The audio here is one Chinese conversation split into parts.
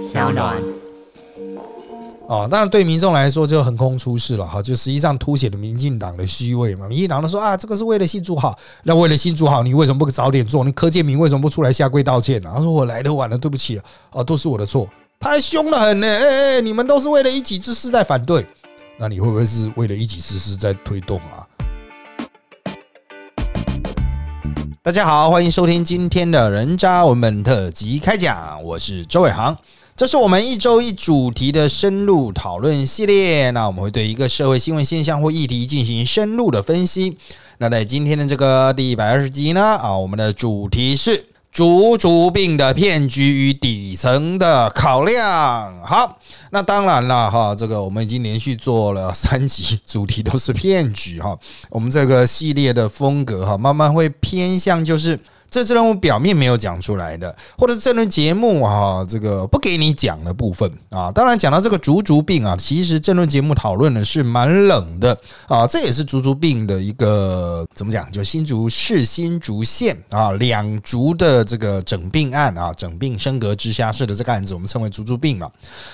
小暖。哦，那对民众来说就横空出世了哈，就实际上凸显了民进党的虚伪嘛。民进党都说啊，这个是为了新竹好，那为了新竹好，你为什么不早点做？你柯建明为什么不出来下跪道歉呢？他说我来的晚了，对不起啊，都是我的错，太凶了很呢。哎哎，你们都是为了一己之私在反对，那你会不会是为了一己之私在推动啊？大家好，欢迎收听今天的人渣文本特辑开讲，我是周伟航。这是我们一周一主题的深入讨论系列。那我们会对一个社会新闻现象或议题进行深入的分析。那在今天的这个第一百二十集呢，啊，我们的主题是“竹竹病的骗局与底层的考量”。好，那当然了，哈，这个我们已经连续做了三集，主题都是骗局，哈。我们这个系列的风格，哈，慢慢会偏向就是。这次任务表面没有讲出来的，或者是这轮节目啊，这个不给你讲的部分啊，当然讲到这个竹竹病啊，其实这轮节目讨论的是蛮冷的啊，这也是竹竹病的一个怎么讲，就新竹市新竹县啊两竹的这个整病案啊，整病升格直辖市的这个案子，我们称为竹竹病嘛。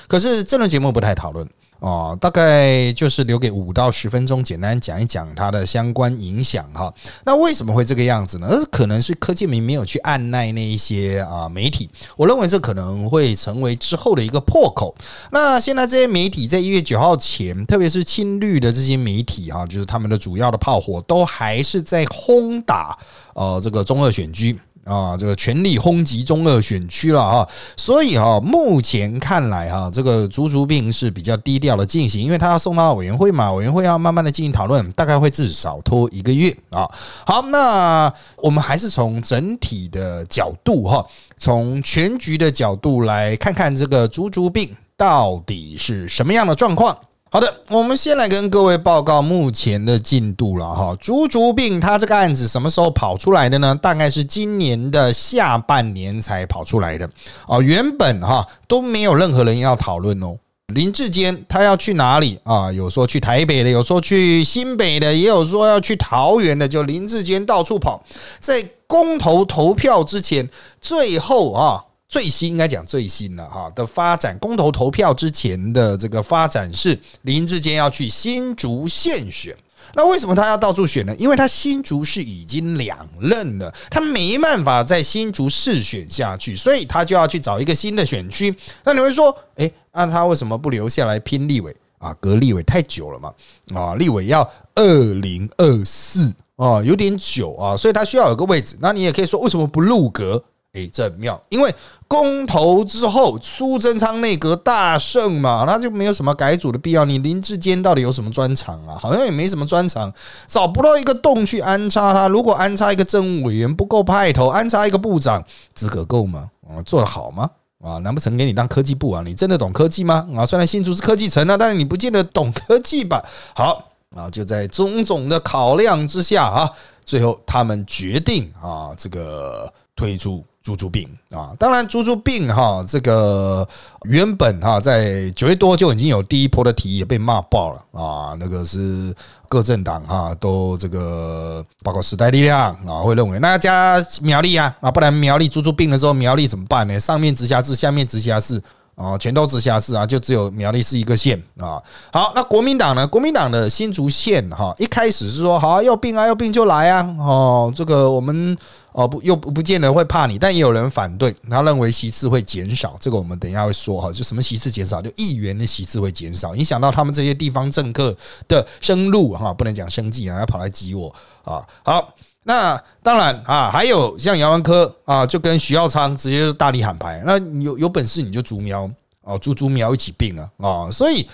可是这轮节目不太讨论。哦，大概就是留给五到十分钟，简单讲一讲它的相关影响哈。那为什么会这个样子呢？可能是柯建明没有去按耐那一些啊媒体，我认为这可能会成为之后的一个破口。那现在这些媒体在一月九号前，特别是亲绿的这些媒体哈，就是他们的主要的炮火都还是在轰打呃这个中二选区。啊，这个全力轰击中二选区了哈，所以哈，目前看来哈，这个足足病是比较低调的进行，因为他要送到委员会嘛，委员会要慢慢的进行讨论，大概会至少拖一个月啊。好，那我们还是从整体的角度哈，从全局的角度来看看这个足足病到底是什么样的状况。好的，我们先来跟各位报告目前的进度了哈。竹竹病他这个案子什么时候跑出来的呢？大概是今年的下半年才跑出来的哦。原本哈都没有任何人要讨论哦。林志坚他要去哪里啊？有说去台北的，有说去新北的，也有说要去桃园的。就林志坚到处跑，在公投投票之前，最后啊。最新应该讲最新了哈的发展，公投投票之前的这个发展是林志坚要去新竹县选，那为什么他要到处选呢？因为他新竹市已经两任了，他没办法在新竹市选下去，所以他就要去找一个新的选区。那你会说，诶，那他为什么不留下来拼立委啊？隔立委太久了嘛，啊，立委要二零二四啊，有点久啊，所以他需要有个位置。那你也可以说，为什么不入阁？诶，这很妙，因为。公投之后，苏贞昌内阁大胜嘛，那就没有什么改组的必要。你林志坚到底有什么专长啊？好像也没什么专长，找不到一个洞去安插他。如果安插一个政务委员不够派头，安插一个部长资格够吗？啊，做得好吗？啊，难不成给你当科技部啊？你真的懂科技吗？啊，虽然新竹是科技城啊，但是你不见得懂科技吧？好啊，就在种种的考量之下啊，最后他们决定啊，这个推出。猪猪病啊，当然猪猪病哈，这个原本哈在九月多就已经有第一波的提议被骂爆了啊，那个是各政党哈都这个包括时代力量啊会认为那加苗栗啊啊，不然苗栗猪猪病的时候苗栗怎么办呢？上面直辖市，下面直辖市。啊，全都直辖市啊，就只有苗栗是一个县啊。好，那国民党呢？国民党的新竹县哈，一开始是说好要病啊，要病就来啊。哦，这个我们哦不又不不见得会怕你，但也有人反对，他认为席次会减少。这个我们等一下会说哈，就什么席次减少，就议员的席次会减少，影响到他们这些地方政客的生路哈，不能讲生计啊，要跑来挤我啊。好。那当然啊，还有像姚文科啊，就跟徐耀昌直接就大力喊牌。那有有本事你就竹苗哦，竹竹苗一起并啊啊！所以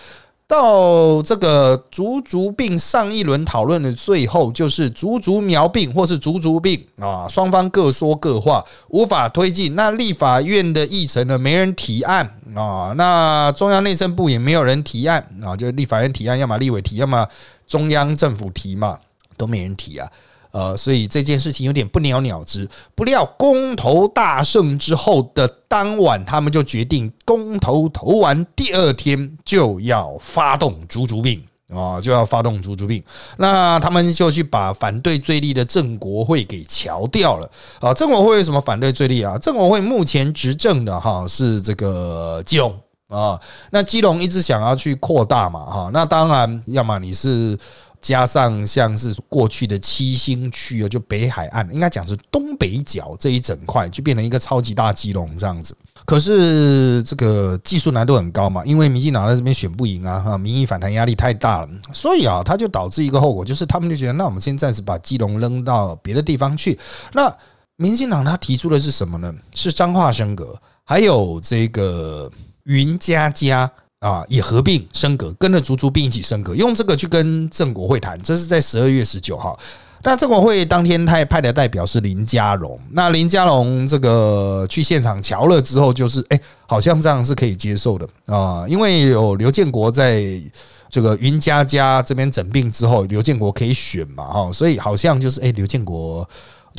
到这个足足病上一轮讨论的最后，就是足足苗病或是足足病啊，双方各说各话，无法推进。那立法院的议程呢，没人提案啊，那中央内政部也没有人提案啊，就立法院提案，要么立委提，要么中央政府提嘛，都没人提啊。呃，所以这件事情有点不了了之。不料公投大胜之后的当晚，他们就决定公投投完第二天就要发动竹竹病啊，就要发动猪猪病。那他们就去把反对最力的郑国会给敲掉了啊。郑国会为什么反对最力啊？郑国会目前执政的哈是这个基隆啊，那基隆一直想要去扩大嘛哈，那当然要么你是。加上像是过去的七星区啊，就北海岸，应该讲是东北角这一整块，就变成一个超级大基隆这样子。可是这个技术难度很高嘛，因为民进党在这边选不赢啊，哈，民意反弹压力太大了，所以啊，它就导致一个后果，就是他们就觉得，那我们先暂时把基隆扔到别的地方去。那民进党他提出的是什么呢？是彰化升格，还有这个云家家。啊，也合并升格，跟着足足并一起升格，用这个去跟郑国会谈，这是在十二月十九号。那郑国会当天他也派的代表是林佳龙，那林佳龙这个去现场瞧了之后，就是哎，好像这样是可以接受的啊，因为有刘建国在这个云家家这边诊病之后，刘建国可以选嘛，哈，所以好像就是哎，刘建国。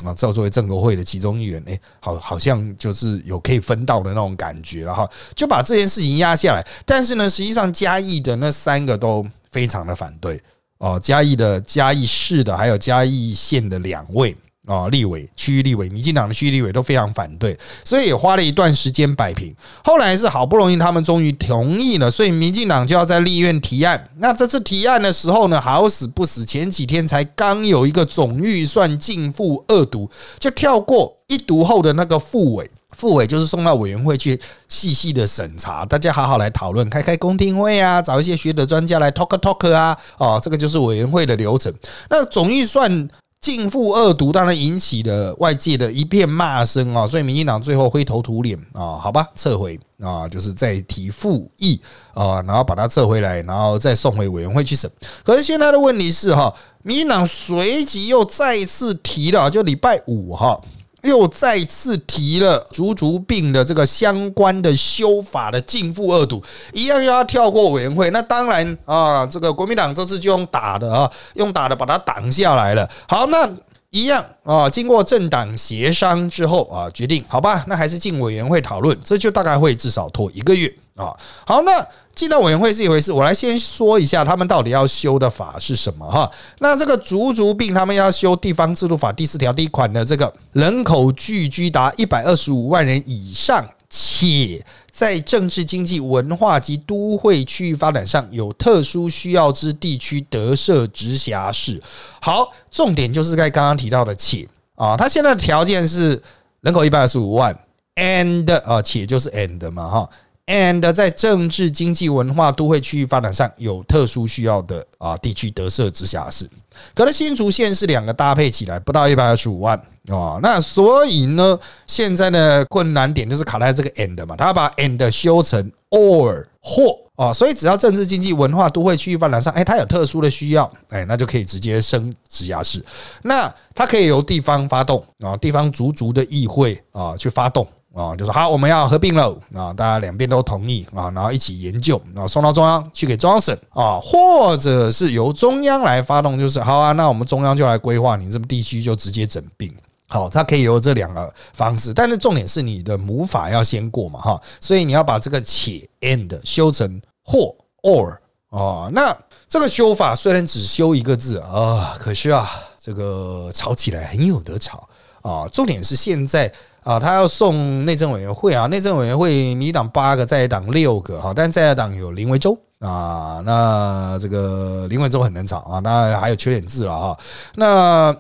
啊，这作为郑国会的其中一员，哎，好，好像就是有可以分到的那种感觉了哈，就把这件事情压下来。但是呢，实际上嘉义的那三个都非常的反对哦，嘉义的嘉义市的，还有嘉义县的两位。啊，立委、区域立委、民进党的区域立委都非常反对，所以也花了一段时间摆平。后来是好不容易他们终于同意了，所以民进党就要在立院提案。那这次提案的时候呢，好死不死，前几天才刚有一个总预算进复二读，就跳过一读后的那个复委，复委就是送到委员会去细细的审查，大家好好来讨论，开开公听会啊，找一些学者专家来 talk talk 啊，哦，这个就是委员会的流程。那总预算。尽复恶毒，当然引起了外界的一片骂声啊！所以民进党最后灰头土脸啊，好吧，撤回啊，就是再提复议啊，然后把它撤回来，然后再送回委员会去审。可是现在的问题是哈，民进党随即又再次提了，就礼拜五哈。又再次提了足足病的这个相关的修法的进复二堵，一样又要跳过委员会。那当然啊，这个国民党这次就用打的啊，用打的把它挡下来了。好，那一样啊，经过政党协商之后啊，决定好吧，那还是进委员会讨论，这就大概会至少拖一个月啊。好，那。进到委员会是一回事，我来先说一下他们到底要修的法是什么哈。那这个足足病，他们要修地方制度法第四条第一款的这个人口聚居达一百二十五万人以上，且在政治、经济、文化及都会区域发展上有特殊需要之地区得设直辖市。好，重点就是在刚刚提到的且啊，他现在的条件是人口一百二十五万，and 啊，且就是 and 嘛哈。And 在政治、经济、文化、都会区域发展上有特殊需要的啊地区得设直辖市，可能新竹县是两个搭配起来不到一百二十五万啊，那所以呢，现在的困难点就是卡在这个 and 嘛，他把 and 修成 or 或啊，所以只要政治、经济、文化、都会区域发展上，哎，它有特殊的需要，哎，那就可以直接升直辖市，那它可以由地方发动啊，地方足足的议会啊去发动。啊，就说好，我们要合并了啊，大家两边都同意啊，然后一起研究啊，送到中央去给中央审啊，或者是由中央来发动，就是好啊，那我们中央就来规划，你这么地区就直接整并，好，它可以有这两个方式，但是重点是你的母法要先过嘛，哈，所以你要把这个且 and 修成或 or 啊，那这个修法虽然只修一个字啊，可是啊，这个吵起来很有得吵啊，重点是现在。啊，他要送内政委员会啊，内政委员会民党八个，在党六个哈，但在党有林维洲啊，那这个林维洲很难找啊，那还有缺点字了哈，那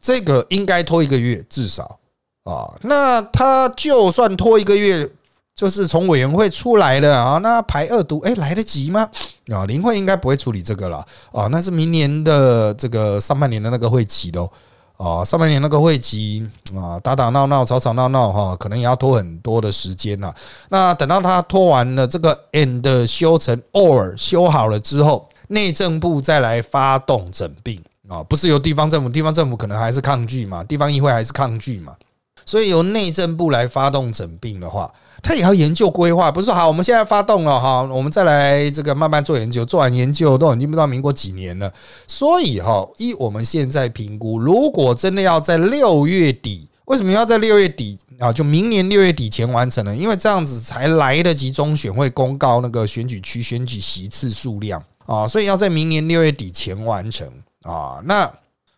这个应该拖一个月至少啊，那他就算拖一个月，就是从委员会出来了啊，那排二读哎来得及吗？啊，林会应该不会处理这个了啊，那是明年的这个上半年的那个会期的。啊，上半年那个会集啊，打打闹闹、吵吵闹闹哈，可能也要拖很多的时间呐。那等到他拖完了这个 and 修成 or 修好了之后，内政部再来发动整并啊，不是由地方政府，地方政府可能还是抗拒嘛，地方议会还是抗拒嘛，所以由内政部来发动整并的话。他也要研究规划，不是说好，我们现在发动了哈，我们再来这个慢慢做研究，做完研究都已经不知道民国几年了。所以哈，一我们现在评估，如果真的要在六月底，为什么要在六月底啊？就明年六月底前完成呢？因为这样子才来得及中选会公告那个选举区选举席次数量。啊，所以要在明年六月底前完成啊。那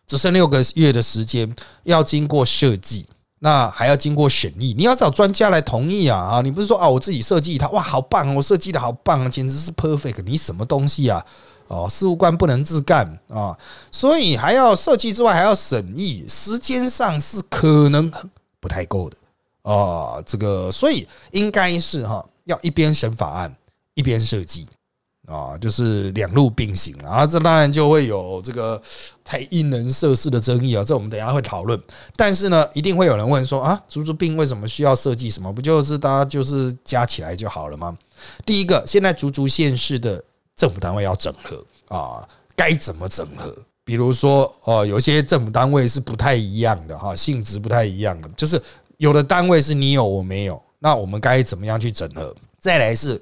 只剩六个月的时间，要经过设计，那还要经过审议，你要找专家来同意啊啊！你不是说啊，我自己设计一套，哇，好棒，我设计的好棒，简直是 perfect，你什么东西啊？哦，事务官不能自干啊，所以还要设计之外还要审议，时间上是可能不太够的啊。这个，所以应该是哈，要一边审法案，一边设计。啊，就是两路并行了啊，这当然就会有这个太因人设事的争议啊，这我们等一下会讨论。但是呢，一定会有人问说啊，足足病为什么需要设计什么？不就是大家就是加起来就好了吗？第一个，现在足足县市的政府单位要整合啊，该怎么整合？比如说哦，有些政府单位是不太一样的哈，性质不太一样的，就是有的单位是你有我没有，那我们该怎么样去整合？再来是。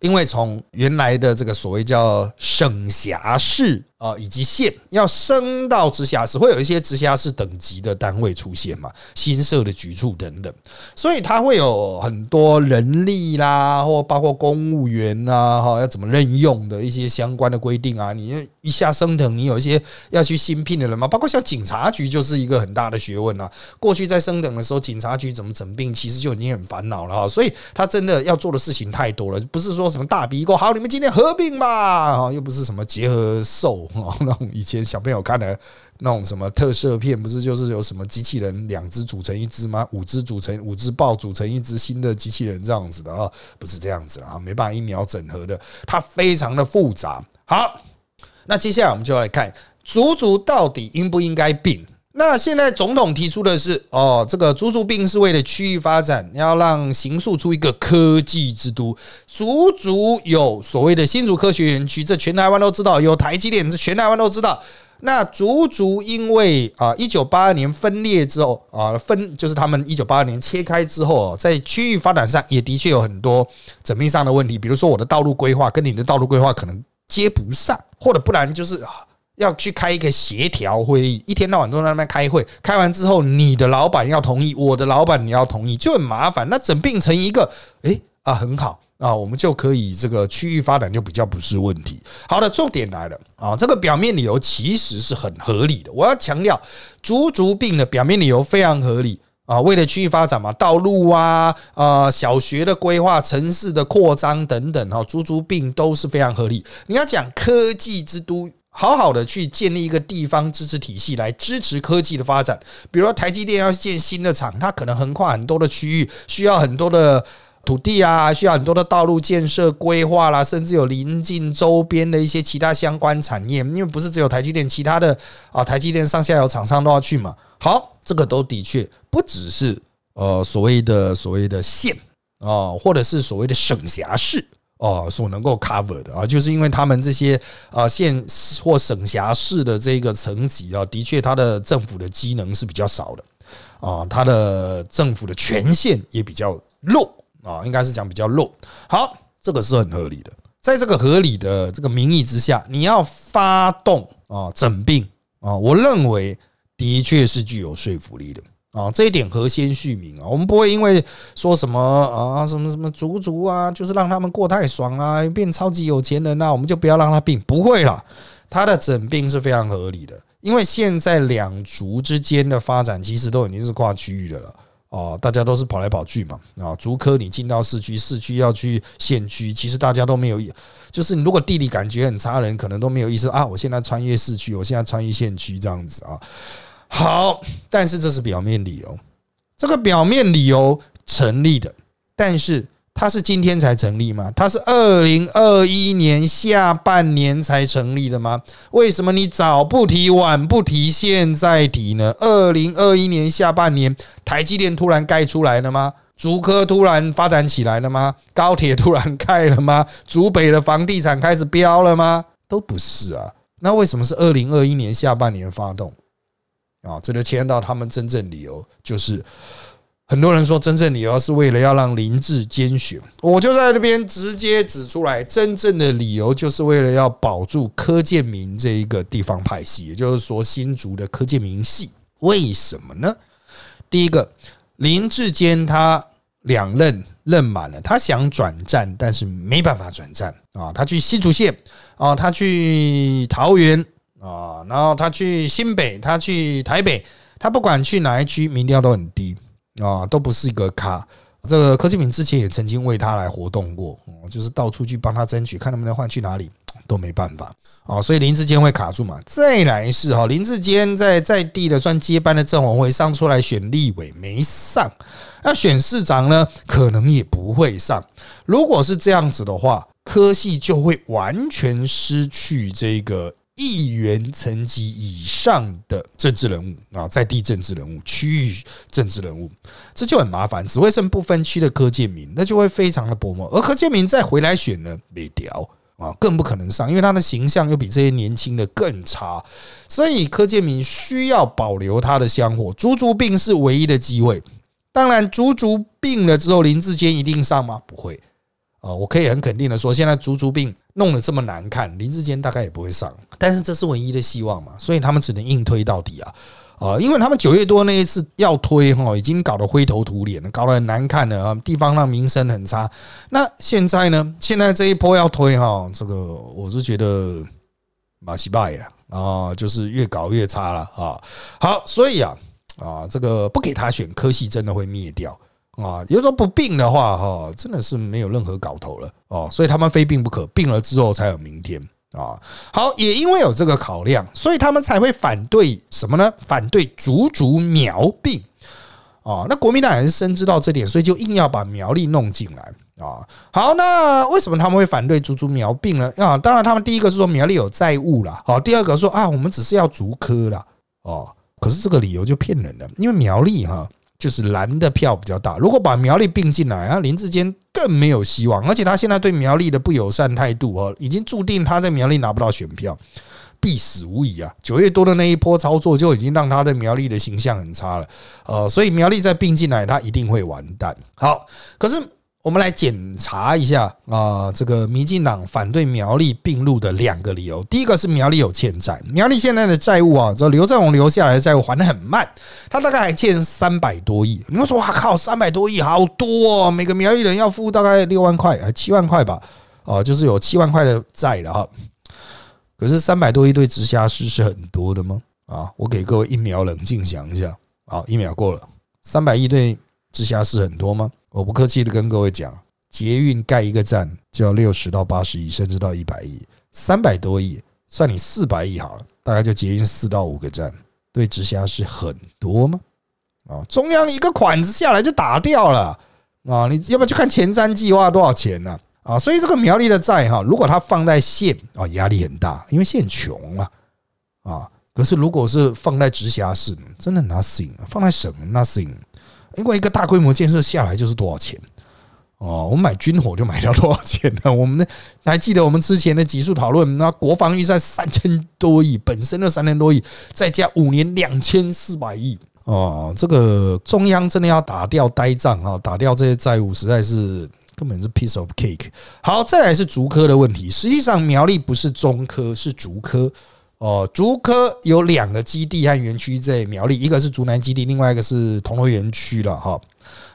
因为从原来的这个所谓叫省辖市。啊，以及县要升到直辖市，会有一些直辖市等级的单位出现嘛？新设的局处等等，所以它会有很多人力啦，或包括公务员呐，哈，要怎么任用的一些相关的规定啊。你一下升等，你有一些要去新聘的人嘛？包括像警察局就是一个很大的学问啊。过去在升等的时候，警察局怎么整并，其实就已经很烦恼了哈。所以他真的要做的事情太多了，不是说什么大鼻沟，好，你们今天合并吧，啊，又不是什么结合受。哦，那种以前小朋友看的那种什么特摄片，不是就是有什么机器人两只组成一只吗？五只组成五只豹组成一只新的机器人这样子的啊？不是这样子啊，没办法一秒整合的，它非常的复杂。好，那接下来我们就来看足足到底应不应该并。那现在总统提出的是，哦，这个足足并是为了区域发展，要让行塑出一个科技之都。足足有所谓的新竹科学园区，这全台湾都知道；有台积电，这全台湾都知道。那足足因为啊，一九八二年分裂之后啊，分就是他们一九八二年切开之后，在区域发展上也的确有很多缜密上的问题，比如说我的道路规划跟你的道路规划可能接不上，或者不然就是。要去开一个协调会议，一天到晚都在那边开会，开完之后你的老板要同意，我的老板你要同意，就很麻烦。那整并成一个，诶啊，很好啊，我们就可以这个区域发展就比较不是问题。好的，重点来了啊，这个表面理由其实是很合理的。我要强调，足足病的表面理由非常合理啊，为了区域发展嘛，道路啊、啊小学的规划、城市的扩张等等哈，足足病都是非常合理。你要讲科技之都。好好的去建立一个地方支持体系来支持科技的发展，比如说台积电要建新的厂，它可能横跨很多的区域，需要很多的土地啊，需要很多的道路建设规划啦，甚至有邻近周边的一些其他相关产业，因为不是只有台积电，其他的啊台积电上下游厂商都要去嘛。好，这个都的确不只是呃所谓的所谓的县啊，或者是所谓的省辖市。哦，所能够 cover 的啊，就是因为他们这些啊县或省辖市的这个层级啊，的确它的政府的机能是比较少的啊，它的政府的权限也比较弱啊，应该是讲比较弱。好，这个是很合理的，在这个合理的这个名义之下，你要发动啊整并啊，我认为的确是具有说服力的。啊，这一点和先续名啊，我们不会因为说什么啊，什么什么族族啊，就是让他们过太爽啊，变超级有钱人啊，我们就不要让他病，不会啦，他的诊病是非常合理的，因为现在两族之间的发展其实都已经是跨区域的了哦，大家都是跑来跑去嘛啊，竹科你进到市区，市区要去县区，其实大家都没有，就是你如果地理感觉很差人，可能都没有意思啊，我现在穿越市区，我现在穿越县区这样子啊。好，但是这是表面理由，这个表面理由成立的，但是它是今天才成立吗？它是二零二一年下半年才成立的吗？为什么你早不提晚不提，现在提呢？二零二一年下半年，台积电突然盖出来了吗？竹科突然发展起来了吗？高铁突然盖了吗？竹北的房地产开始飙了吗？都不是啊，那为什么是二零二一年下半年发动？啊，这就牵到他们真正理由，就是很多人说真正理由是为了要让林志坚选，我就在那边直接指出来，真正的理由就是为了要保住柯建明这一个地方派系，也就是说新竹的柯建明系。为什么呢？第一个，林志坚他两任任满了，他想转战，但是没办法转战啊。他去新竹县啊，他去桃园啊，然后他去新北，他去台北，他不管去哪一区，民调都很低啊，都不是一个咖。这个柯建铭之前也曾经为他来活动过，就是到处去帮他争取，看能不能换去哪里，都没办法啊。所以林志坚会卡住嘛？再来是哈，林志坚在在地的算接班的政委会上出来选立委没上，那选市长呢，可能也不会上。如果是这样子的话，科系就会完全失去这个。议员层级以上的政治人物啊，在地政治人物、区域政治人物，这就很麻烦。只会剩不分区的柯建明，那就会非常的薄膜。而柯建明再回来选呢，没掉啊，更不可能上，因为他的形象又比这些年轻的更差。所以柯建明需要保留他的香火。足足病是唯一的机会。当然，足足病了之后，林志坚一定上吗？不会啊，我可以很肯定的说，现在足足病。弄得这么难看，林志坚大概也不会上，但是这是唯一的希望嘛，所以他们只能硬推到底啊啊！因为他们九月多那一次要推哈，已经搞得灰头土脸了，搞得很难看了啊，地方让名声很差。那现在呢？现在这一波要推哈，这个我是觉得马西拜了啊，就是越搞越差了啊。好，所以啊啊，这个不给他选，科系真的会灭掉。啊，有时候不病的话，哈，真的是没有任何搞头了哦，所以他们非病不可，病了之后才有明天啊。好，也因为有这个考量，所以他们才会反对什么呢？反对足足苗病啊。那国民党也是深知到这点，所以就硬要把苗栗弄进来啊。好，那为什么他们会反对足足苗病呢？啊，当然他们第一个是说苗栗有债务了，好，第二个说啊，我们只是要足科了哦。可是这个理由就骗人的，因为苗栗哈。就是蓝的票比较大，如果把苗栗并进来啊，林志坚更没有希望。而且他现在对苗栗的不友善态度哦，已经注定他在苗栗拿不到选票，必死无疑啊！九月多的那一波操作就已经让他的苗栗的形象很差了，呃，所以苗栗再并进来，他一定会完蛋。好，可是。我们来检查一下啊，这个民进党反对苗栗并入的两个理由。第一个是苗栗有欠债，苗栗现在的债务啊，这刘振宏留下来的债务还的很慢，他大概还欠三百多亿。你会说哇靠，三百多亿好多哦，每个苗栗人要付大概六万块，七万块吧，哦，就是有七万块的债了哈。可是三百多亿对直辖市是很多的吗？啊，我给各位一秒冷静想一下，好，一秒过了，三百亿对直辖市很多吗？我不客气的跟各位讲，捷运盖一个站就要六十到八十亿，甚至到一百亿，三百多亿，算你四百亿好了，大概就捷运四到五个站，对直辖市很多吗？啊，中央一个款子下来就打掉了啊！你要不要去看前瞻计划多少钱呢？啊，所以这个苗栗的债哈，如果它放在县啊，压力很大，因为县穷嘛啊。可是如果是放在直辖市，真的 nothing，放在省 nothing。因为一个大规模建设下来就是多少钱哦？我们买军火就买掉多少钱呢？我们还记得我们之前的几数讨论，那国防预算三千多亿，本身的三千多亿，再加五年两千四百亿哦，这个中央真的要打掉呆账啊，打掉这些债务，实在是根本是 piece of cake。好，再来是竹科的问题，实际上苗栗不是中科，是竹科。哦，竹科有两个基地和园区在苗栗，一个是竹南基地，另外一个是铜锣园区了哈。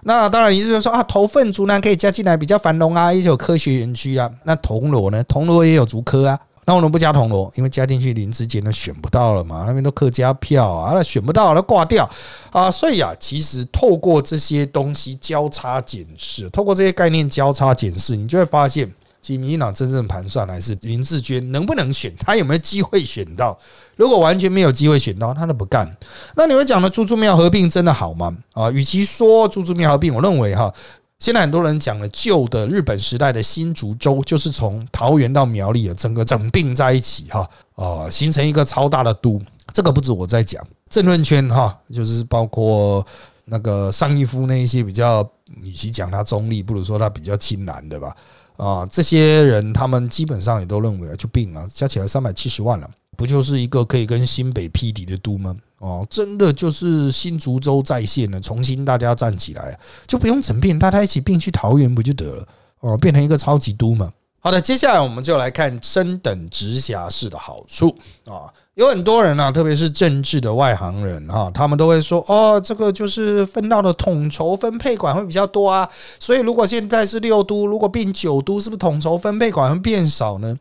那当然，你是说啊，头份竹南可以加进来比较繁荣啊，也有科学园区啊。那铜锣呢？铜锣也有竹科啊。那我们不加铜锣？因为加进去林志坚都选不到了嘛，那边都客家票啊，那选不到，那挂掉啊。所以啊，其实透过这些东西交叉检视，透过这些概念交叉检视，你就会发现。其实民进党真正盘算还是林志娟能不能选，他有没有机会选到？如果完全没有机会选到，他都不干。那你会讲的猪猪庙合并真的好吗？啊，与其说猪猪庙合并，我认为哈，现在很多人讲了旧的日本时代的新竹州，就是从桃园到苗栗的整个整并在一起哈，啊，形成一个超大的都。这个不止我在讲，政论圈哈，就是包括那个上一夫那一些比较，与其讲他中立，不如说他比较亲蓝的吧。啊，这些人他们基本上也都认为啊，就病了，加起来三百七十万了，不就是一个可以跟新北匹敌的都吗？哦，真的就是新竹州在线了，重新大家站起来，就不用整病，大家一起并去桃园不就得了？哦，变成一个超级都嘛。好的，接下来我们就来看升等直辖市的好处啊。有很多人啊，特别是政治的外行人哈，他们都会说：“哦，这个就是分到的统筹分配管会比较多啊。”所以，如果现在是六都，如果变九都，是不是统筹分配管会变少呢？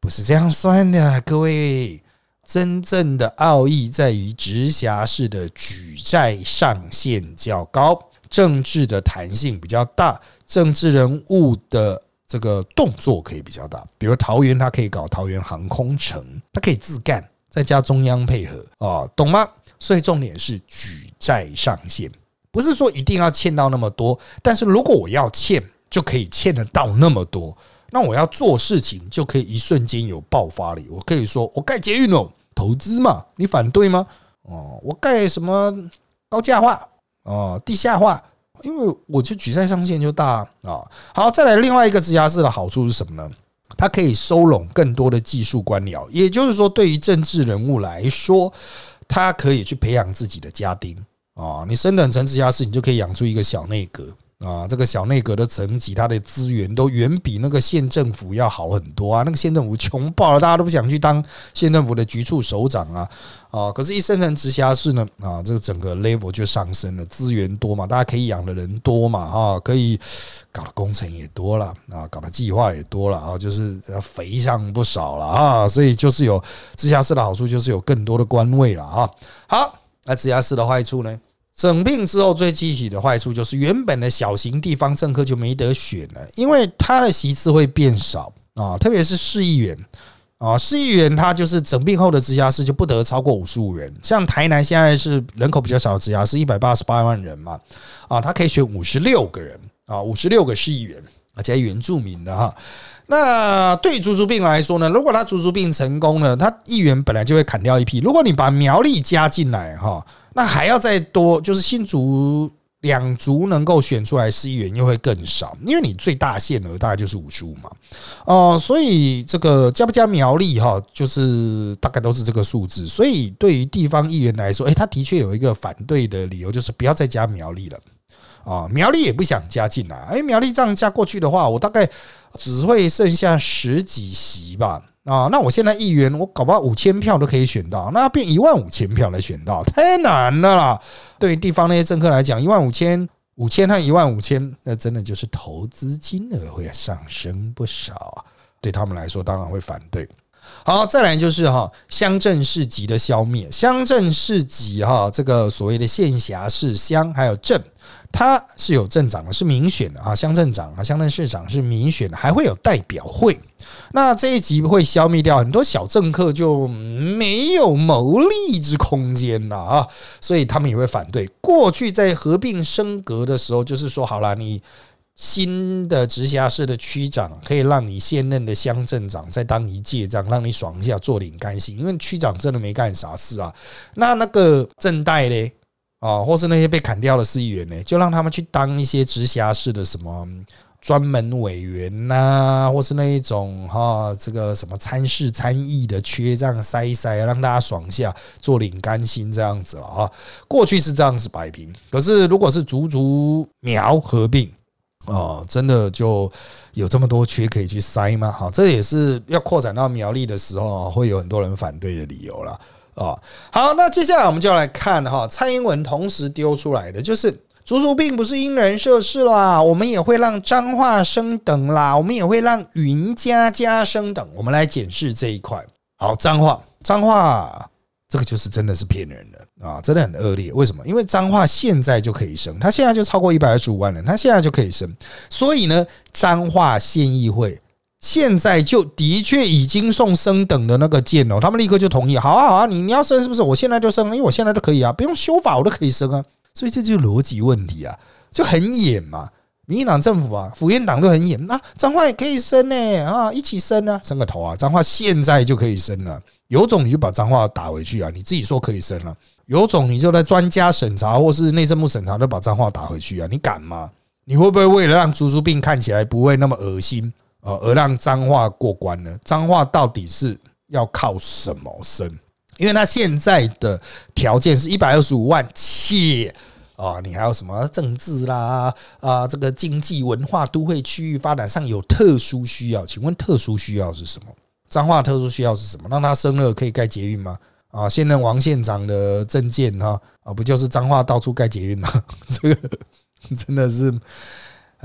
不是这样算的，各位。真正的奥义在于直辖市的举债上限较高，政治的弹性比较大，政治人物的这个动作可以比较大。比如桃园，它可以搞桃园航空城，它可以自干。再加中央配合啊，懂吗？所以重点是举债上限，不是说一定要欠到那么多，但是如果我要欠，就可以欠得到那么多，那我要做事情就可以一瞬间有爆发力。我可以说我盖捷运哦，投资嘛，你反对吗？哦，我盖什么高价化哦，地下化，因为我就举债上限就大啊。好，再来另外一个直辖市的好处是什么呢？他可以收拢更多的技术官僚，也就是说，对于政治人物来说，他可以去培养自己的家丁啊。你升等成直辖市，你就可以养出一个小内阁。啊，这个小内阁的层级，它的资源都远比那个县政府要好很多啊！那个县政府穷爆了，大家都不想去当县政府的局处首长啊！啊，可是，一升成直辖市呢，啊，这个整个 level 就上升了，资源多嘛，大家可以养的人多嘛，啊，可以搞的工程也多了啊，搞的计划也多了啊，就是肥上不少了啊！所以，就是有直辖市的好处，就是有更多的官位了啊！好，那直辖市的坏处呢？整并之后，最具体的坏处就是原本的小型地方政客就没得选了，因为他的席次会变少啊，特别是市议员啊，市议员他就是整并后的直辖市就不得超过五十五人。像台南现在是人口比较少的直辖市，一百八十八万人嘛，啊，他可以选五十六个人啊，五十六个市议员，而且原住民的哈。那对竹竹病来说呢，如果他足足病成功了，他议员本来就会砍掉一批。如果你把苗栗加进来哈。那还要再多，就是新竹两族能够选出来市议员又会更少，因为你最大限额大概就是五十五嘛，哦，所以这个加不加苗栗哈，就是大概都是这个数字。所以对于地方议员来说，诶，他的确有一个反对的理由，就是不要再加苗栗了啊，苗栗也不想加进来，诶，苗栗这样加过去的话，我大概只会剩下十几席吧。啊，那我现在议员，我搞不好五千票都可以选到，那要变一万五千票来选到，太难了啦！对于地方那些政客来讲，一万五千、五千和一万五千，那真的就是投资金额会上升不少，对他们来说当然会反对。好，再来就是哈乡镇市级的消灭，乡镇市级哈这个所谓的县辖市乡还有镇。他是有镇长的，是民选的啊，乡镇长啊，乡镇市长是民选的，还会有代表会。那这一集会消灭掉很多小政客，就没有谋利之空间了啊，所以他们也会反对。过去在合并升格的时候，就是说好了，你新的直辖市的区长可以让你现任的乡镇长再当一届，这样让你爽一下，坐领干薪，因为区长真的没干啥事啊。那那个正代嘞？啊，或是那些被砍掉的市议员呢，就让他们去当一些直辖市的什么专门委员呐，或是那一种哈，这个什么参事参议的缺，这样塞一塞，让大家爽下，做领干薪这样子了啊。过去是这样子摆平，可是如果是足足苗合并啊，真的就有这么多缺可以去塞吗？好，这也是要扩展到苗栗的时候，会有很多人反对的理由了。啊，好，那接下来我们就来看哈，蔡英文同时丢出来的就是足足并不是因人设事啦，我们也会让彰化升等啦，我们也会让云家家升等，我们来检视这一块。好，彰化，彰化这个就是真的是骗人的啊，真的很恶劣。为什么？因为彰化现在就可以升，他现在就超过一百二十五万人，他现在就可以升，所以呢，彰化县议会。现在就的确已经送升等的那个件哦，他们立刻就同意，好啊好啊，你你要升是不是？我现在就升，因为我现在都可以啊，不用修法我都可以升啊，所以这就是逻辑问题啊，就很野嘛。民进党政府啊，府院党都很演啊，脏话也可以升呢啊，一起升啊，升个头啊，脏话现在就可以升了，有种你就把脏话打回去啊，你自己说可以升了，有种你就在专家审查或是内政部审查都把脏话打回去啊，你敢吗？你会不会为了让猪猪病看起来不会那么恶心？呃，而让脏话过关呢？脏话到底是要靠什么生？因为他现在的条件是一百二十五万，且啊，你还有什么政治啦啊，这个经济文化都会区域发展上有特殊需要？请问特殊需要是什么？彰化特殊需要是什么？让他生了可以盖捷运吗？啊，现任王县长的证件哈啊，不就是彰化到处盖捷运吗？这个真的是，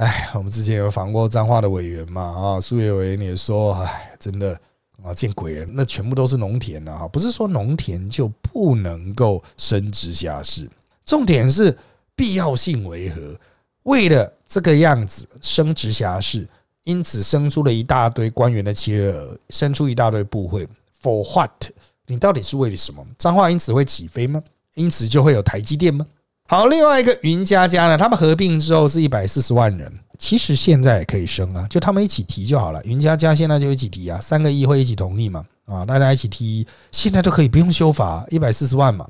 哎，我们之前有访过彰化的委员嘛啊，苏委员也说，哎，真的啊，见鬼了，那全部都是农田啊，不是说农田就不能够升直辖市，重点是必要性为何？为了这个样子升直辖市，因此生出了一大堆官员的妻儿，生出一大堆部会，for what？你到底是为了什么？彰化因此会起飞吗？因此就会有台积电吗？好，另外一个云家家呢，他们合并之后是一百四十万人，其实现在也可以升啊，就他们一起提就好了。云家家现在就一起提啊，三个议会一起同意嘛，啊，大家一起提，现在都可以不用修法，一百四十万嘛，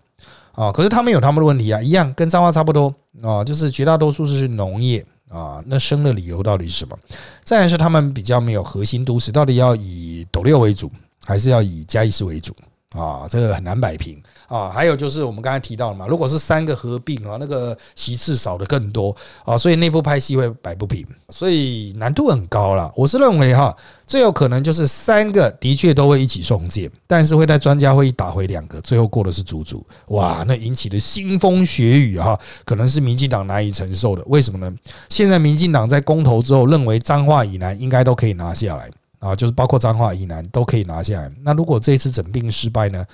啊，可是他们有他们的问题啊，一样跟彰化差不多啊，就是绝大多数是农业啊，那升的理由到底是什么？再来是他们比较没有核心都市，到底要以斗六为主，还是要以嘉义市为主？啊，这个很难摆平啊！还有就是我们刚才提到了嘛，如果是三个合并啊，那个席次少的更多啊，所以内部拍戏会摆不平，所以难度很高了。我是认为哈，最有可能就是三个的确都会一起送件，但是会在专家会议打回两个，最后过的是足足。哇，那引起的腥风血雨哈，可能是民进党难以承受的。为什么呢？现在民进党在公投之后认为彰化以南应该都可以拿下来。啊，就是包括脏话以南都可以拿下来。那如果这一次整并失败呢？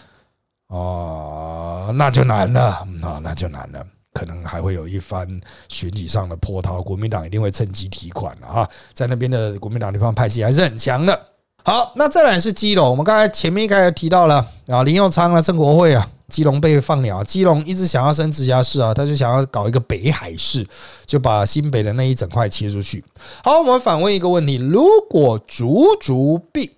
哦，那就难了啊，那就难了。可能还会有一番选举上的波涛，国民党一定会趁机提款了啊。在那边的国民党地方派系还是很强的。好，那再来是基隆，我们刚才前面一开始提到了啊，林佑昌啊，郑国会啊。基隆被放鸟，基隆一直想要升直辖市啊，他就想要搞一个北海市，就把新北的那一整块切出去。好，我们反问一个问题：如果竹竹并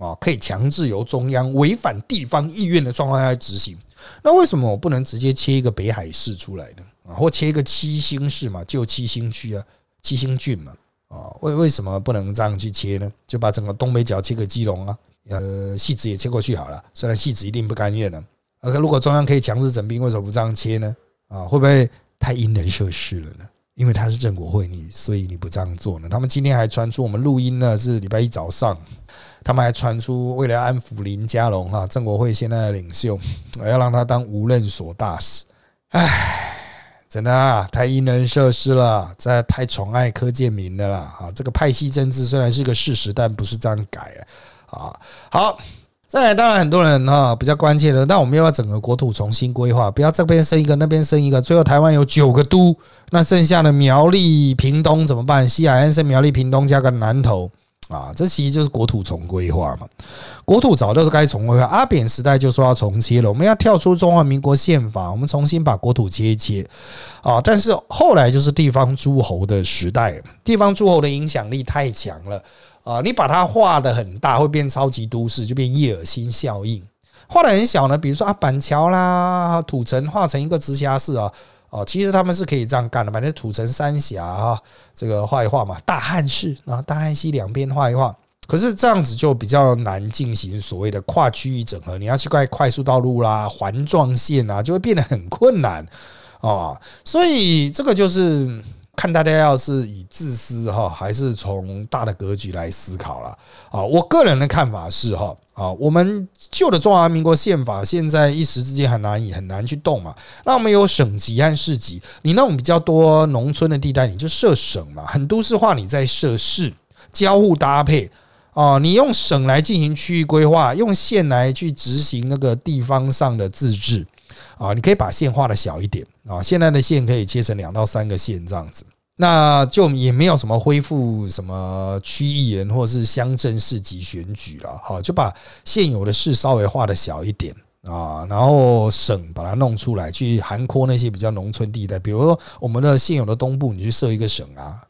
啊，可以强制由中央违反地方意愿的状况下执行，那为什么我不能直接切一个北海市出来呢？啊，或切一个七星市嘛，就七星区啊，七星郡嘛，啊，为为什么不能这样去切呢？就把整个东北角切个基隆啊，呃，戏子也切过去好了，虽然戏子一定不甘愿的。而如果中央可以强制整兵，为什么不这样切呢？啊，会不会太因人设事了呢？因为他是郑国会，你所以你不这样做呢？他们今天还传出我们录音呢，是礼拜一早上，他们还传出为了安抚林佳龙哈，郑国会现在的领袖，我要让他当无任所大使。唉，真的啊，太因人设施了，这太宠爱柯建明的了啊！这个派系政治虽然是个事实，但不是这样改啊。好。再来，当然很多人哈比较关切的，那我们又要整个国土重新规划，不要这边生一个，那边生一个，最后台湾有九个都，那剩下的苗栗、屏东怎么办？西海岸生苗栗、屏东加个南投啊，这其实就是国土重规划嘛。国土早就是该重规划，阿扁时代就说要重切了，我们要跳出中华民国宪法，我们重新把国土切一切啊。但是后来就是地方诸侯的时代，地方诸侯的影响力太强了。啊，你把它画的很大，会变超级都市，就变叶尔辛效应；画的很小呢，比如说啊，板桥啦、土城画成一个直辖市啊，哦，其实他们是可以这样干的，把那土城三峡啊，这个画一画嘛，大汉市啊，大汉溪两边画一画。可是这样子就比较难进行所谓的跨区域整合，你要去盖快速道路啦、环状线啊，就会变得很困难啊。所以这个就是。看大家要是以自私哈，还是从大的格局来思考了啊？我个人的看法是哈啊，我们旧的中华民国宪法现在一时之间很难以很难去动嘛。那我们有省级和市级，你那种比较多农村的地带，你就设省嘛；很都市化，你在设市，交互搭配啊。你用省来进行区域规划，用县来去执行那个地方上的自治。啊，你可以把线画的小一点啊，现在的线可以切成两到三个线这样子，那就也没有什么恢复什么区议员或是乡镇市级选举了，好，就把现有的市稍微画的小一点啊，然后省把它弄出来，去涵括那些比较农村地带，比如说我们的现有的东部，你去设一个省啊，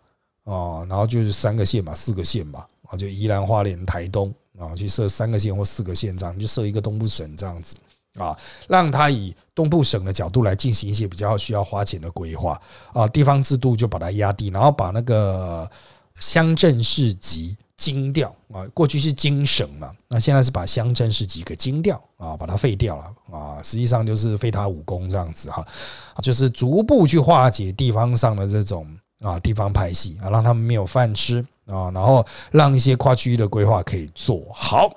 哦，然后就是三个县嘛，四个县吧，啊，就宜兰花莲台东啊，去设三个县或四个县这样，就设一个东部省这样子。啊，让他以东部省的角度来进行一些比较需要花钱的规划啊，地方制度就把它压低，然后把那个乡镇市级精掉啊，过去是精省嘛，那现在是把乡镇市级给精掉啊，把它废掉了啊，实际上就是废他武功这样子哈，就是逐步去化解地方上的这种啊地方派系啊，让他们没有饭吃啊，然后让一些跨区域的规划可以做好。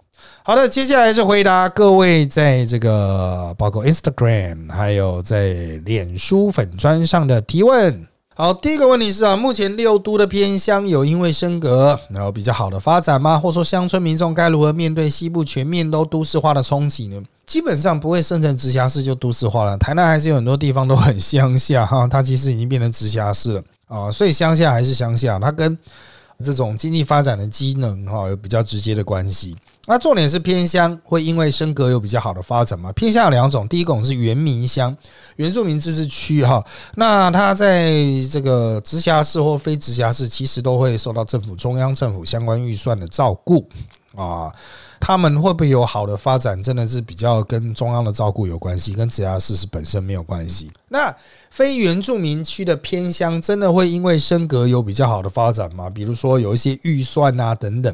好的，接下来是回答各位在这个包括 Instagram 还有在脸书粉砖上的提问。好，第一个问题是啊，目前六都的偏乡有因为升格然后比较好的发展吗？或者说乡村民众该如何面对西部全面都都市化的冲击呢？基本上不会生成直辖市就都市化了，台南还是有很多地方都很乡下哈，它其实已经变成直辖市了啊，所以乡下还是乡下，它跟这种经济发展的机能哈有比较直接的关系。那重点是偏乡会因为升格有比较好的发展吗？偏乡有两种，第一种是原民乡，原住民自治区哈，那它在这个直辖市或非直辖市，其实都会受到政府中央政府相关预算的照顾啊。他们会不会有好的发展，真的是比较跟中央的照顾有关系，跟直辖市是本身没有关系。那非原住民区的偏乡，真的会因为升格有比较好的发展吗？比如说有一些预算啊等等。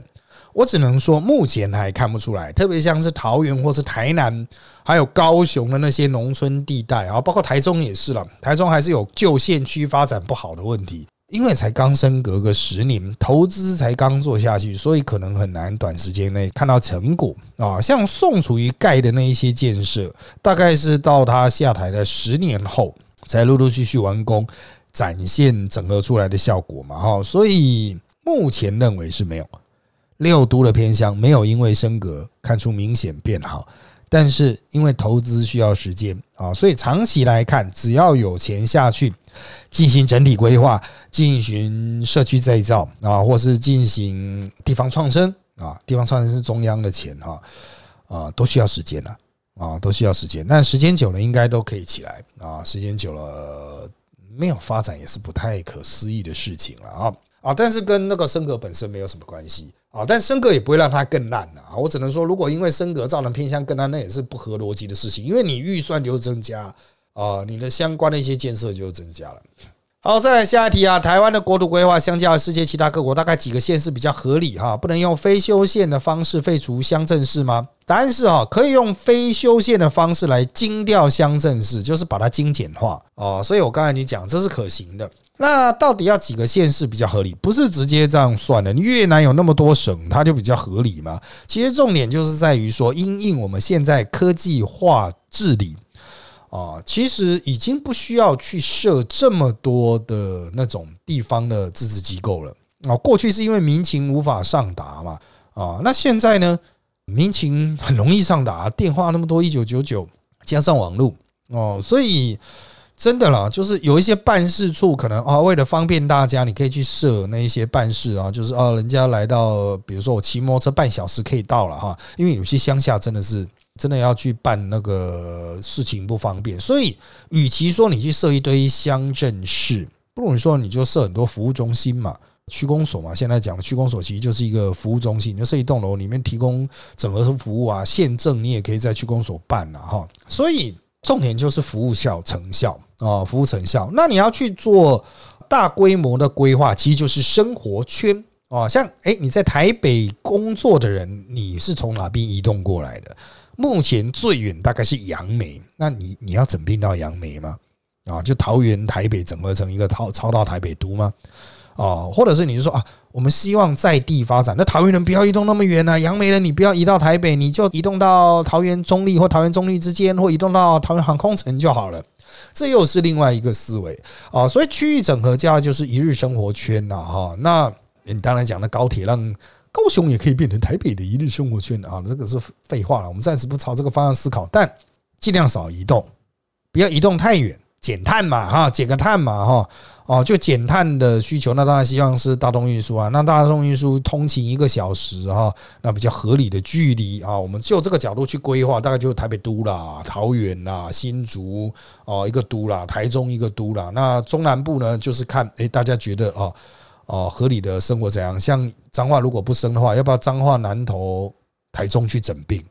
我只能说，目前还看不出来。特别像是桃园或是台南，还有高雄的那些农村地带啊，包括台中也是了。台中还是有旧县区发展不好的问题，因为才刚升格个十年，投资才刚做下去，所以可能很难短时间内看到成果啊。像宋楚瑜盖的那一些建设，大概是到他下台的十年后，才陆陆续续完工，展现整合出来的效果嘛。哈，所以目前认为是没有。六都的偏乡没有因为升格看出明显变好，但是因为投资需要时间啊，所以长期来看，只要有钱下去进行整体规划、进行社区再造啊，或是进行地方创生啊，地方创生是中央的钱哈啊，都需要时间了啊，都需要时间。但时间久了，应该都可以起来啊。时间久了没有发展也是不太可思议的事情了啊啊！但是跟那个升格本身没有什么关系。啊，但升格也不会让它更烂啊！我只能说，如果因为升格造成偏向更烂，那也是不合逻辑的事情。因为你预算就增加啊，你的相关的一些建设就增加了。好，再来下一题啊，台湾的国土规划相较世界其他各国，大概几个县市比较合理哈？不能用非修宪的方式废除乡镇市吗？答案是哈，可以用非修宪的方式来精调乡镇市，就是把它精简化哦。所以我刚才已经讲，这是可行的。那到底要几个县市比较合理？不是直接这样算的。越南有那么多省，它就比较合理吗？其实重点就是在于说，因应我们现在科技化治理啊，其实已经不需要去设这么多的那种地方的自治机构了啊。过去是因为民情无法上达嘛啊，那现在呢，民情很容易上达，电话那么多，一九九九加上网络哦，所以。真的啦，就是有一些办事处可能啊，为了方便大家，你可以去设那一些办事啊，就是啊，人家来到，比如说我骑摩托车半小时可以到了哈，因为有些乡下真的是真的要去办那个事情不方便，所以与其说你去设一堆乡镇市，不如说你就设很多服务中心嘛，区公所嘛，现在讲的区公所其实就是一个服务中心，就设一栋楼里面提供整合服务啊，县政你也可以在区公所办了哈，所以重点就是服务效成效。啊，服务成效。那你要去做大规模的规划，其实就是生活圈啊。像诶，你在台北工作的人，你是从哪边移动过来的？目前最远大概是杨梅，那你你要整并到杨梅吗？啊，就桃园、台北整合成一个超超到台北都吗？哦，或者是你是说啊，我们希望在地发展，那桃园人不要移动那么远啊，杨梅人你不要移到台北，你就移动到桃园中立或桃园中立之间，或移动到桃园航空城就好了。这又是另外一个思维啊，所以区域整合价就是一日生活圈呐，哈。那你当然讲的高铁让高雄也可以变成台北的一日生活圈啊，这个是废话了。我们暂时不朝这个方向思考，但尽量少移动，不要移动太远。减碳嘛，哈，减个碳嘛，哈，哦，就减碳的需求，那当然希望是大众运输啊。那大众运输通勤一个小时，哈，那比较合理的距离啊，我们就这个角度去规划，大概就台北都啦、桃园啦、新竹哦一个都啦、台中一个都啦。那中南部呢，就是看诶，大家觉得哦哦合理的生活怎样？像彰化如果不生的话，要不要彰化南投台中去整并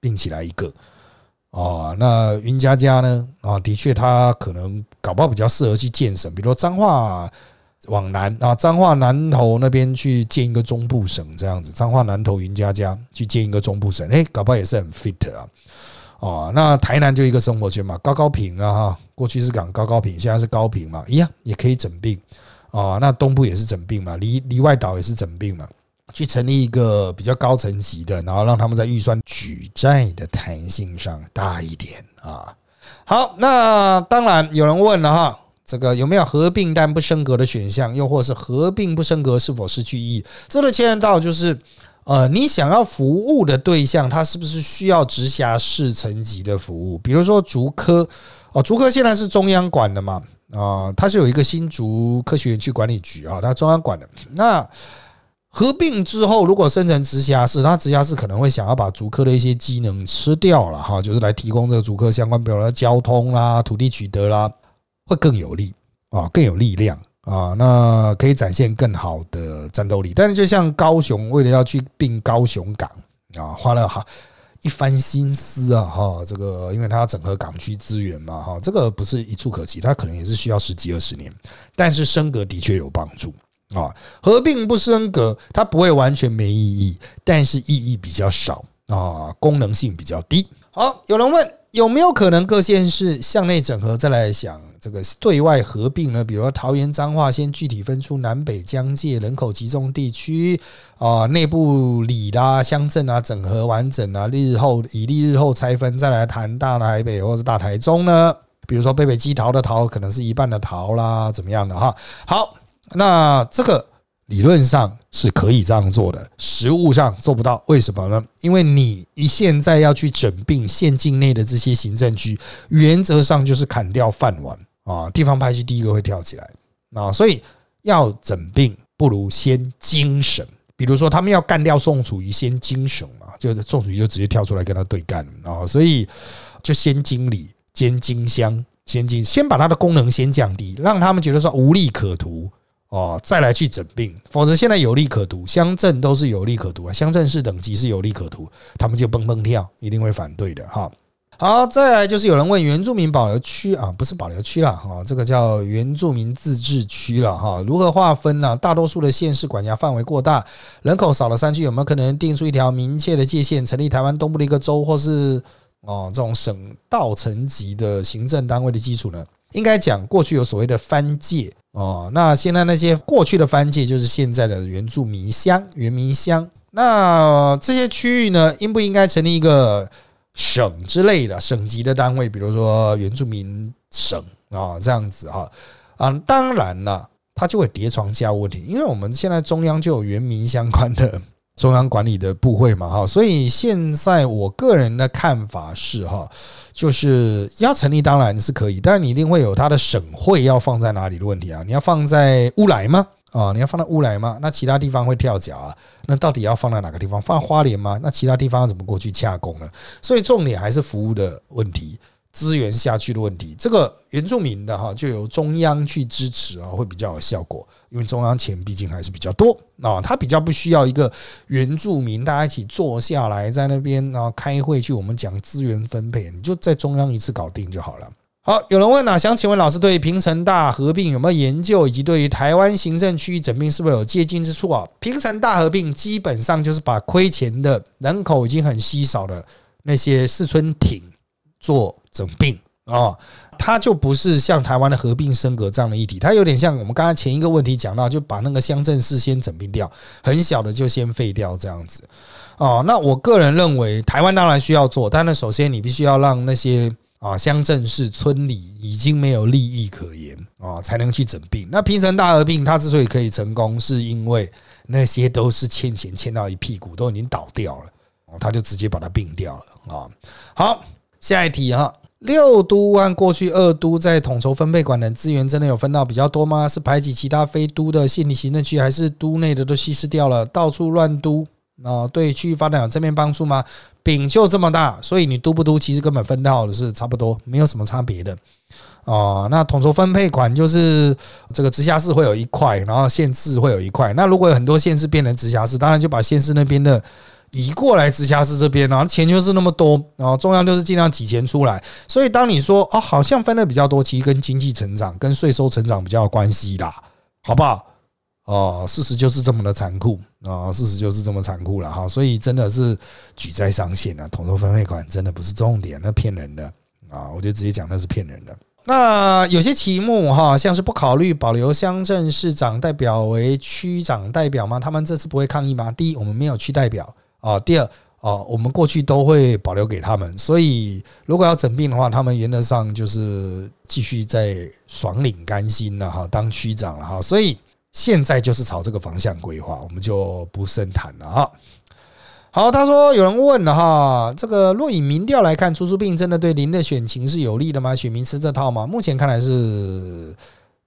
并起来一个？哦，那云家家呢？啊，的确，他可能搞不好比较适合去建省，比如说彰化往南啊，彰化南投那边去建一个中部省这样子，彰化南投云家家去建一个中部省，哎，搞不好也是很 fit 啊。哦，那台南就一个生活圈嘛，高高平啊，哈，过去是讲高高平，现在是高平嘛，一样也可以整并。啊，那东部也是整并嘛，离离外岛也是整并嘛，去成立一个比较高层级的，然后让他们在预算举债的弹性上大一点啊。好，那当然有人问了哈，这个有没有合并但不升格的选项，又或是合并不升格是否失去意义？这个牵连到就是。呃，你想要服务的对象，他是不是需要直辖市层级的服务？比如说竹科，哦，竹科现在是中央管的嘛，啊，它是有一个新竹科学园区管理局啊，它中央管的。那合并之后，如果生成直辖市，那直辖市可能会想要把竹科的一些机能吃掉了哈，就是来提供这个竹科相关，比如说交通啦、土地取得啦，会更有利啊，更有力量。啊，那可以展现更好的战斗力。但是，就像高雄为了要去并高雄港啊，花了哈一番心思啊，哈，这个因为它要整合港区资源嘛，哈，这个不是一触可及，它可能也是需要十几二十年。但是升格的确有帮助啊，合并不升格，它不会完全没意义，但是意义比较少啊，功能性比较低。好，有人问有没有可能各县市向内整合，再来想。这个对外合并呢，比如说桃园彰化，先具体分出南北疆界人口集中地区啊，内部里啦、乡镇啊整合完整啊，日后以立日后拆分，再来谈大台北或者大台中呢？比如说北北基桃的桃可能是一半的桃啦，怎么样的哈？好，那这个理论上是可以这样做的，实物上做不到，为什么呢？因为你一现在要去整并县境内的这些行政区，原则上就是砍掉饭碗。啊，地方派系第一个会跳起来啊，所以要整病不如先精省。比如说，他们要干掉宋楚瑜，先精省嘛，就是宋楚瑜就直接跳出来跟他对干啊，所以就先经理兼经乡，先经先把他的功能先降低，让他们觉得说无利可图哦，再来去整病。否则现在有利可图，乡镇都是有利可图啊，乡镇市等级是有利可图，他们就蹦蹦跳，一定会反对的哈。好，再来就是有人问原住民保留区啊，不是保留区了哈，这个叫原住民自治区了哈，如何划分呢？大多数的县市管辖范围过大，人口少了山区有没有可能定出一条明确的界限，成立台湾东部的一个州，或是哦这种省道层级的行政单位的基础呢？应该讲过去有所谓的番界哦，那现在那些过去的番界就是现在的原住民乡、原民乡，那这些区域呢，应不应该成立一个？省之类的省级的单位，比如说原住民省啊，这样子啊，啊，当然了，它就会叠床架屋问题，因为我们现在中央就有原民相关的中央管理的部会嘛，哈，所以现在我个人的看法是哈，就是要成立当然是可以，但是你一定会有它的省会要放在哪里的问题啊，你要放在乌来吗？啊，你要放在乌来吗？那其他地方会跳脚啊？那到底要放在哪个地方？放在花莲吗？那其他地方要怎么过去洽工呢？所以重点还是服务的问题，资源下去的问题。这个原住民的哈，就由中央去支持啊，会比较有效果，因为中央钱毕竟还是比较多啊，他比较不需要一个原住民大家一起坐下来在那边然后开会去我们讲资源分配，你就在中央一次搞定就好了。好，有人问呢，想请问老师对平城大合并有没有研究，以及对于台湾行政区域整并是否有借鉴之处啊？平城大合并基本上就是把亏钱的人口已经很稀少的那些四村町做整并啊，它就不是像台湾的合并升格这样的议题，它有点像我们刚才前一个问题讲到，就把那个乡镇市先整并掉，很小的就先废掉这样子哦。那我个人认为，台湾当然需要做，但是首先你必须要让那些。啊，乡镇市村里已经没有利益可言啊，才能去整并。那平城大合并，它之所以可以成功，是因为那些都是欠钱欠到一屁股，都已经倒掉了，哦，他就直接把它并掉了啊。好，下一题哈，六都和过去二都在统筹分配管的资源，真的有分到比较多吗？是排挤其他非都的县里行政区，还是都内的都稀释掉了，到处乱都？啊，对区域发展有正面帮助吗？饼就这么大，所以你督不督，其实根本分到的是差不多，没有什么差别的。哦，那统筹分配款就是这个直辖市会有一块，然后县市会有一块。那如果有很多县市变成直辖市，当然就把县市那边的移过来直辖市这边，然后钱就是那么多，然后中央就是尽量挤钱出来。所以当你说哦，好像分的比较多，其实跟经济成长、跟税收成长比较有关系啦，好不好？哦，事实就是这么的残酷啊！事实就是这么残酷了哈，所以真的是举债上限啊，统筹分配款真的不是重点，那骗人的啊！我就直接讲那是骗人的。那有些题目哈，像是不考虑保留乡镇市长代表为区长代表吗？他们这次不会抗议吗？第一，我们没有区代表啊；第二，啊，我们过去都会保留给他们，所以如果要整病的话，他们原则上就是继续在爽领甘心了哈，当区长了哈，所以现在就是朝这个方向规划，我们就不深谈了哈。好，他说有人问了哈，这个若以民调来看，出租病真的对林的选情是有利的吗？选民吃这套吗？目前看来是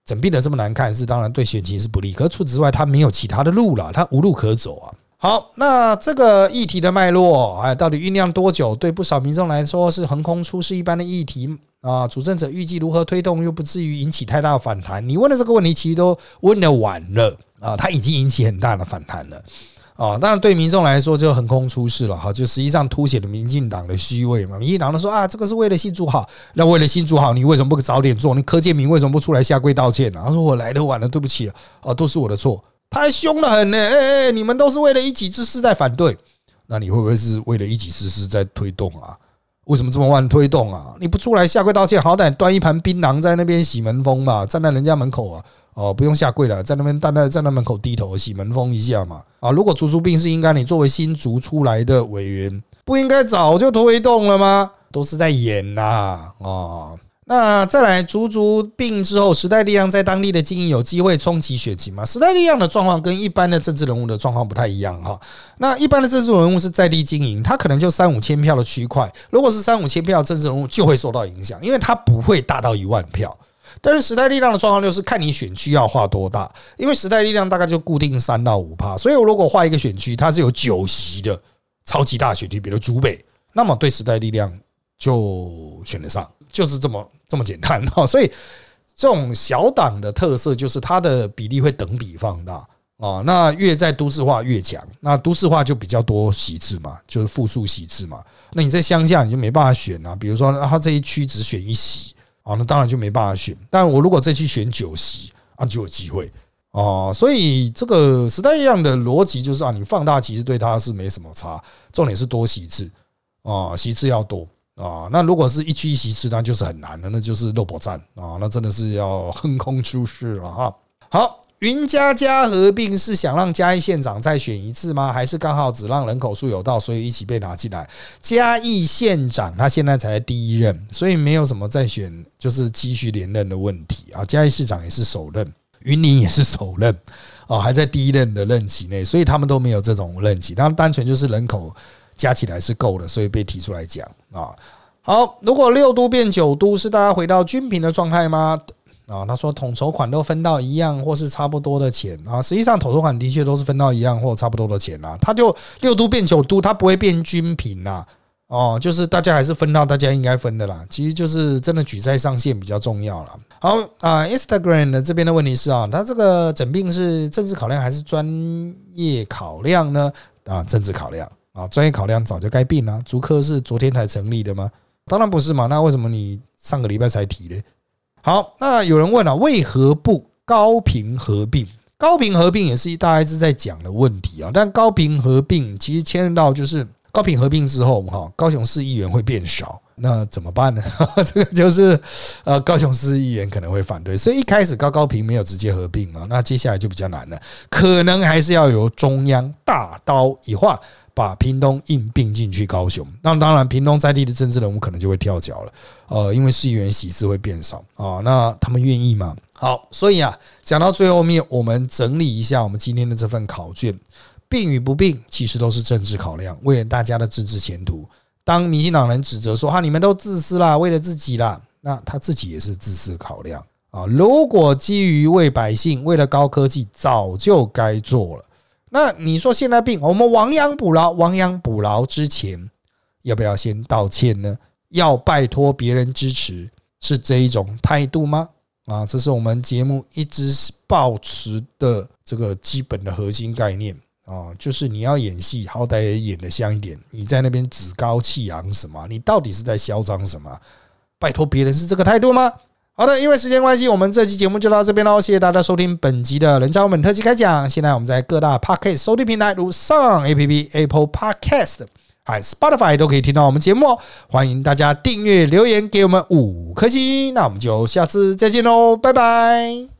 整病的这么难看，是当然对选情是不利。可除此之外，他没有其他的路了，他无路可走啊。好，那这个议题的脉络，哎，到底酝酿多久？对不少民众来说是横空出世一般的议题啊。主政者预计如何推动，又不至于引起太大反弹？你问的这个问题，其实都问的晚了啊，他已经引起很大的反弹了。啊，当然对民众来说就横空出世了哈，就实际上凸显了民进党的虚伪嘛。民进党都说啊，这个是为了新竹好，那为了新竹好，你为什么不早点做？你柯建明为什么不出来下跪道歉呢？他说我来的晚了，对不起啊，都是我的错。他还凶得很呢，哎哎，你们都是为了一己之私在反对，那你会不会是为了一己之私在推动啊？为什么这么乱推动啊？你不出来下跪道歉，好歹端一盘槟榔在那边洗门风嘛，站在人家门口啊。哦，不用下跪了，在那边站在站在门口低头洗门风一下嘛。啊，如果足足病是应该你作为新竹出来的委员，不应该早就推动了吗？都是在演呐。哦，那再来足足病之后，时代力量在当地的经营有机会冲击选情吗？时代力量的状况跟一般的政治人物的状况不太一样哈。那一般的政治人物是在地经营，他可能就三五千票的区块，如果是三五千票政治人物就会受到影响，因为他不会大到一万票。但是时代力量的状况就是看你选区要画多大，因为时代力量大概就固定三到五趴，所以我如果画一个选区，它是有九席的超级大选区，比如竹北，那么对时代力量就选得上，就是这么这么简单哈。所以这种小党的特色就是它的比例会等比放大啊，那越在都市化越强，那都市化就比较多席次嘛，就是复数席次嘛。那你在乡下你就没办法选啊，比如说他这一区只选一席。啊，那当然就没办法选。但我如果再去选九席啊，就有机会哦。所以这个时代一样的逻辑就是啊，你放大其实对它是没什么差，重点是多席次啊，席次要多啊。那如果是一区一席次，那就是很难的，那就是肉搏战啊，那真的是要横空出世了哈。好。云嘉嘉合并是想让嘉义县长再选一次吗？还是刚好只让人口数有到，所以一起被拿进来？嘉义县长他现在才第一任，所以没有什么再选，就是继续连任的问题啊。嘉义市长也是首任，云林也是首任啊，还在第一任的任期内，所以他们都没有这种任期，他们单纯就是人口加起来是够的，所以被提出来讲啊。好，如果六都变九都，是大家回到均平的状态吗？啊，他说统筹款都分到一样或是差不多的钱啊，实际上统筹款的确都是分到一样或差不多的钱啊，他就六都变九都，他不会变均平呐，哦，就是大家还是分到大家应该分的啦，其实就是真的举债上限比较重要了。好啊，Instagram 的这边的问题是啊，他这个整病是政治考量还是专业考量呢？啊，政治考量啊，专业考量早就该病了。足科是昨天才成立的吗？当然不是嘛，那为什么你上个礼拜才提呢？好，那有人问了，为何不高频合并？高频合并也是一大家一直在讲的问题啊。但高频合并其实牵涉到就是高频合并之后，哈，高雄市议员会变少，那怎么办呢？这个就是呃，高雄市议员可能会反对，所以一开始高高频没有直接合并啊。那接下来就比较难了，可能还是要由中央大刀一划。把屏东硬并进去高雄，那当然屏东在地的政治人物可能就会跳脚了，呃，因为市议员席次会变少啊，那他们愿意吗？好，所以啊，讲到最后面，我们整理一下我们今天的这份考卷，并与不并其实都是政治考量，为了大家的政治前途。当民进党人指责说哈，你们都自私啦，为了自己啦，那他自己也是自私考量啊。如果基于为百姓，为了高科技，早就该做了。那你说现在病，我们亡羊补牢，亡羊补牢之前，要不要先道歉呢？要拜托别人支持，是这一种态度吗？啊，这是我们节目一直保持的这个基本的核心概念啊，就是你要演戏，好歹也演得像一点。你在那边趾高气扬什么？你到底是在嚣张什么？拜托别人是这个态度吗？好的，因为时间关系，我们这期节目就到这边喽。谢谢大家收听本集的人渣文特辑开讲。现在我们在各大 Podcast 收听平台，如上 A P P、Apple Podcast，还 Spotify 都可以听到我们节目哦。欢迎大家订阅、留言给我们五颗星。那我们就下次再见喽，拜拜。